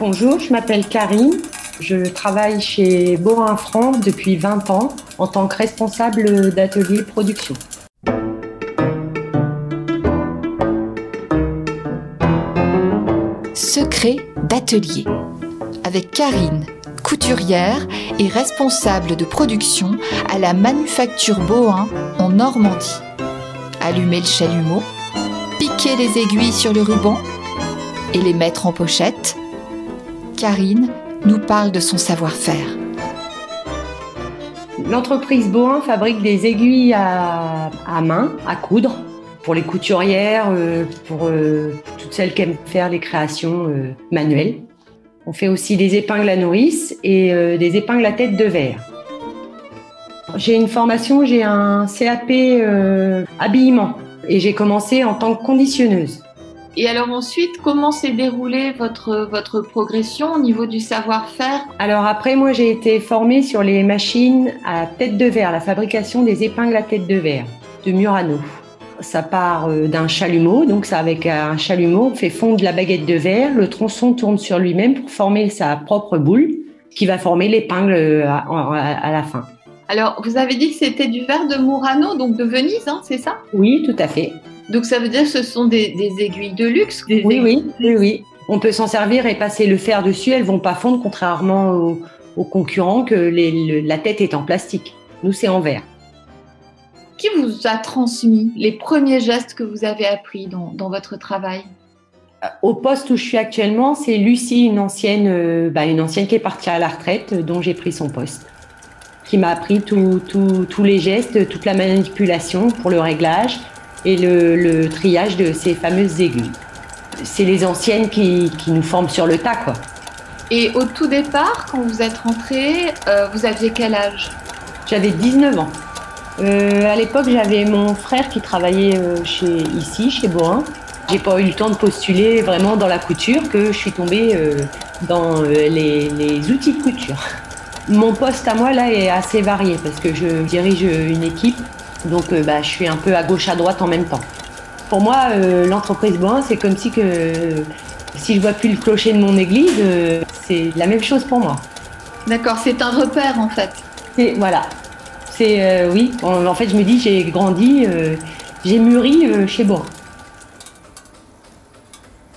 Bonjour, je m'appelle Karine. Je travaille chez Borin France depuis 20 ans en tant que responsable d'atelier production. Secret d'atelier avec Karine, couturière et responsable de production à la Manufacture Bohin en Normandie. Allumer le chalumeau, piquer les aiguilles sur le ruban et les mettre en pochette. Karine nous parle de son savoir-faire. L'entreprise Bohin fabrique des aiguilles à, main, à coudre, pour les couturières, euh, pour euh, toutes celles qui aiment faire les créations euh, manuelles. On fait aussi des épingles à nourrice et des épingles à tête de verre. J'ai une formation, j'ai un CAP habillement et j'ai commencé en tant que conditionneuse. Et alors ensuite, comment s'est déroulée votre, votre progression au niveau du savoir-faire? Alors après, moi j'ai été formée sur les machines à tête de verre, la fabrication des épingles à tête de verre de Murano. Ça part euh, d'un chalumeau, donc ça avec un chalumeau, on fait fondre la baguette de verre, le tronçon tourne sur lui-même pour former sa propre boule qui va former l'épingle euh, à, la fin. Alors, vous avez dit que c'était du verre de Murano, donc de Venise, hein, c'est ça? Oui, tout à fait. Donc ça veut dire que ce sont des, aiguilles de luxe Oui, oui, oui, oui. On peut s'en servir et passer le fer dessus. Elles vont pas fondre, contrairement aux, concurrents que la tête est en plastique. Nous, c'est en verre. Qui vous a transmis les premiers gestes que vous avez appris dans, votre travail? Euh, au poste où je suis actuellement, c'est Lucie, une ancienne, euh, bah, une ancienne qui est partie à la retraite, euh, dont j'ai pris son poste, qui m'a appris tous les gestes, toute la manipulation pour le réglage, et le, triage de ces fameuses aiguilles. C'est les anciennes qui, nous forment sur le tas, quoi. Et au tout départ, quand vous êtes rentré, euh, vous aviez quel âge? J'avais 19 ans. Euh, à l'époque, j'avais mon frère qui travaillait euh, chez, ici, chez Borin. J'ai pas eu le temps de postuler vraiment dans la couture que je suis tombée dans les, les, outils de couture. Mon poste à moi là est assez varié parce que je dirige une équipe donc euh, bah, je suis un peu à gauche, à droite en même temps. Pour moi, euh, l'entreprise Boin, c'est comme si que si je vois plus le clocher de mon église, euh, c'est la même chose pour moi. D'accord, c'est un repère en fait. C'est voilà. C'est oui. En, fait, je me dis, j'ai grandi, j'ai mûri chez Boin.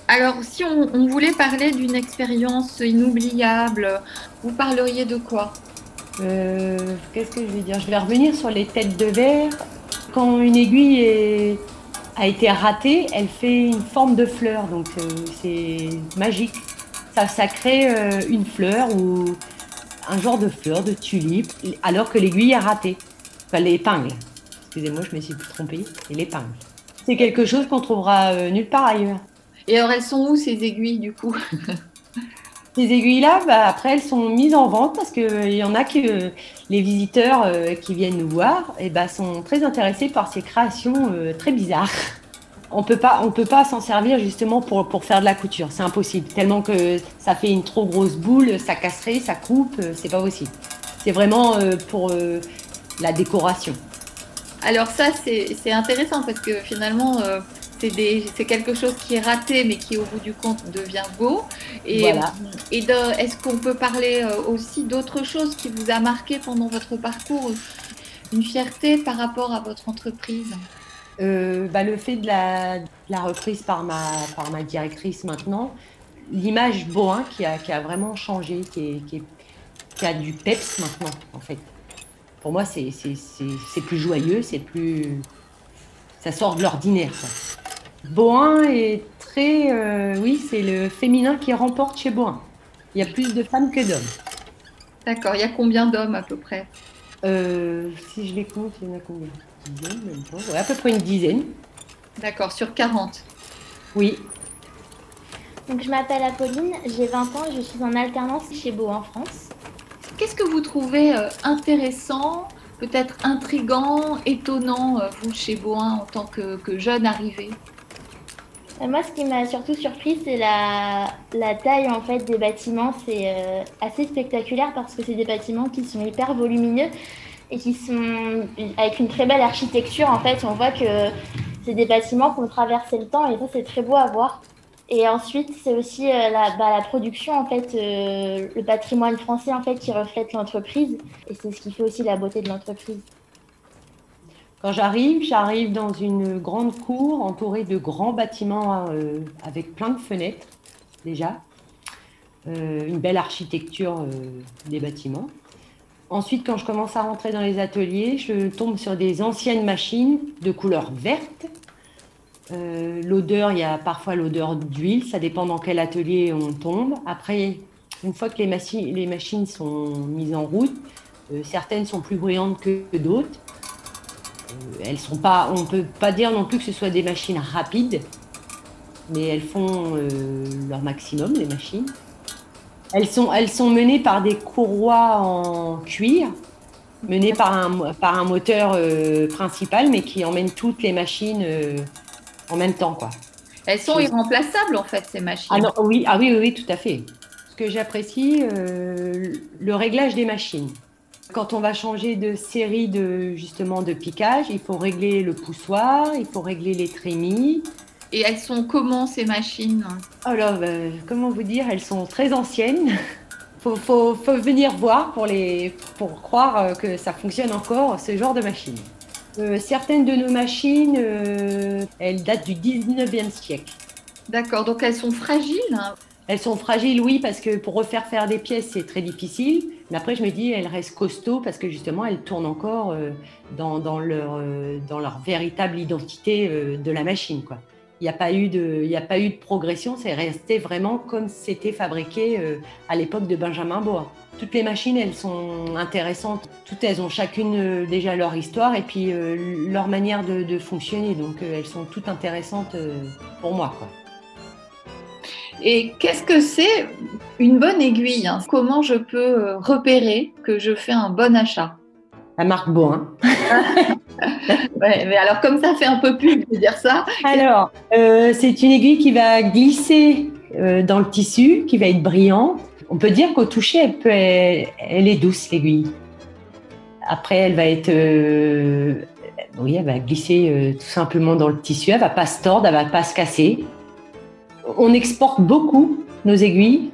Alors, si on, on voulait parler d'une expérience inoubliable, vous parleriez de quoi? Euh, qu'est-ce que je vais dire? Je vais revenir sur les têtes de verre. Quand une aiguille a été ratée, elle fait une forme de fleur, donc euh, c'est magique. Ça, ça crée euh, une fleur ou un genre de fleur, de tulipe, alors que l'aiguille est ratée. Enfin, l'épingle. Excusez-moi, je me suis trompée. Et l'épingle. C'est quelque chose qu'on trouvera nulle part ailleurs. Et alors, elles sont où ces aiguilles du coup? Ces aiguilles-là, bah, après, elles sont mises en vente parce qu'il euh, y en a que les visiteurs euh, qui viennent nous voir et bah, sont très intéressés par ces créations euh, très bizarres. On peut pas, on peut pas s'en servir justement pour, pour faire de la couture, c'est impossible. Tellement que ça fait une trop grosse boule, ça casserait, ça coupe, c'est pas possible. C'est vraiment pour la décoration. Alors ça, c'est intéressant parce que finalement, c'est quelque chose qui est raté, mais qui au bout du compte devient beau. Et, et est-ce qu'on peut parler euh, aussi d'autre chose qui vous a marqué pendant votre parcours Une fierté par rapport à votre entreprise? Euh, bah, Le fait de la, reprise par ma, par ma directrice maintenant, l'image Boin qui a, qui a vraiment changé, qui, qui, qui, a du peps maintenant en fait. Pour moi, c'est plus joyeux, c'est plus. Ça sort de l'ordinaire. Boin est très. Euh, oui, c'est le féminin qui remporte chez Boin. Il y a plus de femmes que d'hommes. D'accord. Il y a combien d'hommes à peu près? Euh, Si je les compte, il y en a combien? Dizaine, même pas. à peu près une dizaine. D'accord. Sur 40 Oui. Donc, je m'appelle Apolline, j'ai 20 ans et je suis en alternance chez Boin France. Qu'est-ce que vous trouvez euh, intéressant, peut-être intrigant, étonnant, vous, chez Boin, en tant que, que jeune arrivé euh, moi, ce qui m'a surtout surpris, c'est la, la, taille en fait des bâtiments. C'est euh, assez spectaculaire parce que c'est des bâtiments qui sont hyper volumineux et qui sont avec une très belle architecture. En fait, on voit que c'est des bâtiments qui ont traversé le temps et ça, c'est très beau à voir. Et ensuite, c'est aussi euh, la, bah, la, production, en fait, euh, le patrimoine français, en fait, qui reflète l'entreprise. Et c'est ce qui fait aussi la beauté de l'entreprise. Quand j'arrive, j'arrive dans une grande cour entourée de grands bâtiments euh, avec plein de fenêtres, déjà. une belle architecture des bâtiments. Ensuite, quand je commence à rentrer dans les ateliers, je tombe sur des anciennes machines de couleur verte euh, l'odeur, il y a parfois l'odeur d'huile, ça dépend dans quel atelier on tombe. Après, une fois que les, machines, sont mises en route, euh, certaines sont plus bruyantes que d'autres. Euh, elles sont pas, on ne peut pas dire non plus que ce soit des machines rapides, mais elles font leur maximum, les machines. Elles sont, elles sont menées par des courroies en cuir, menées par un, par un moteur principal, mais qui emmène toutes les machines en même temps, quoi. Elles sont irremplaçables, en fait, ces machines. Ah, oui, ah oui, oui, tout à fait. Ce que j'apprécie, euh, le réglage des machines. Quand on va changer de série de justement de piquage, il faut régler le poussoir, il faut régler les trémies. Et elles sont comment ces machines? Alors, euh, comment vous dire, elles sont très anciennes. faut, faut, faut, venir voir pour, les, pour croire euh, que ça fonctionne encore, ce genre de machine. Euh, certaines de nos machines, euh, elles datent du 19e siècle. D'accord, donc elles sont fragiles hein? Elles sont fragiles, oui, parce que pour refaire faire des pièces, c'est très difficile. Mais après, je me dis, elles restent costauds parce que justement, elles tournent encore euh, dans, dans, leur, véritable identité de la machine. Il n'y a, pas eu de, progression, c'est resté vraiment comme c'était fabriqué à l'époque de Benjamin Bois. Toutes les machines, elles sont intéressantes. Toutes elles ont chacune euh, déjà leur histoire et puis euh, leur manière de, fonctionner. Donc euh, elles sont toutes intéressantes pour moi. Et qu'est-ce que c'est une bonne aiguille hein? Comment je peux repérer que je fais un bon achat? La marque Boin. ouais, mais alors comme ça fait un peu plus de dire ça. Alors, c'est une aiguille qui va glisser dans le tissu, qui va être brillante on peut dire qu'au toucher, elle, peut, elle, est douce, l'aiguille. Après, elle va être, euh, oui, elle va glisser euh, tout simplement dans le tissu. Elle va pas se tordre, elle va pas se casser. On exporte beaucoup nos aiguilles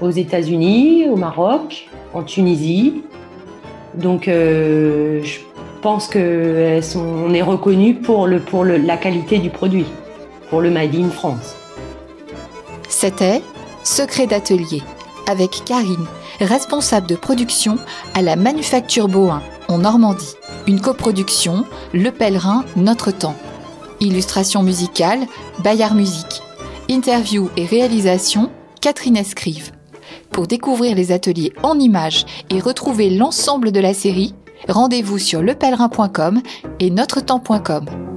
aux États-Unis, au Maroc, en Tunisie. Donc, euh, je pense qu'on est reconnu pour, la qualité du produit, pour le Made in France. C'était Secret d'atelier avec Karine, responsable de production à la Manufacture Bohin en Normandie. Une coproduction Le Pèlerin Notre Temps. Illustration musicale Bayard Musique. Interview et réalisation Catherine Escrive. Pour découvrir les ateliers en images et retrouver l'ensemble de la série, rendez-vous sur lepèlerin.com et notretemps.com.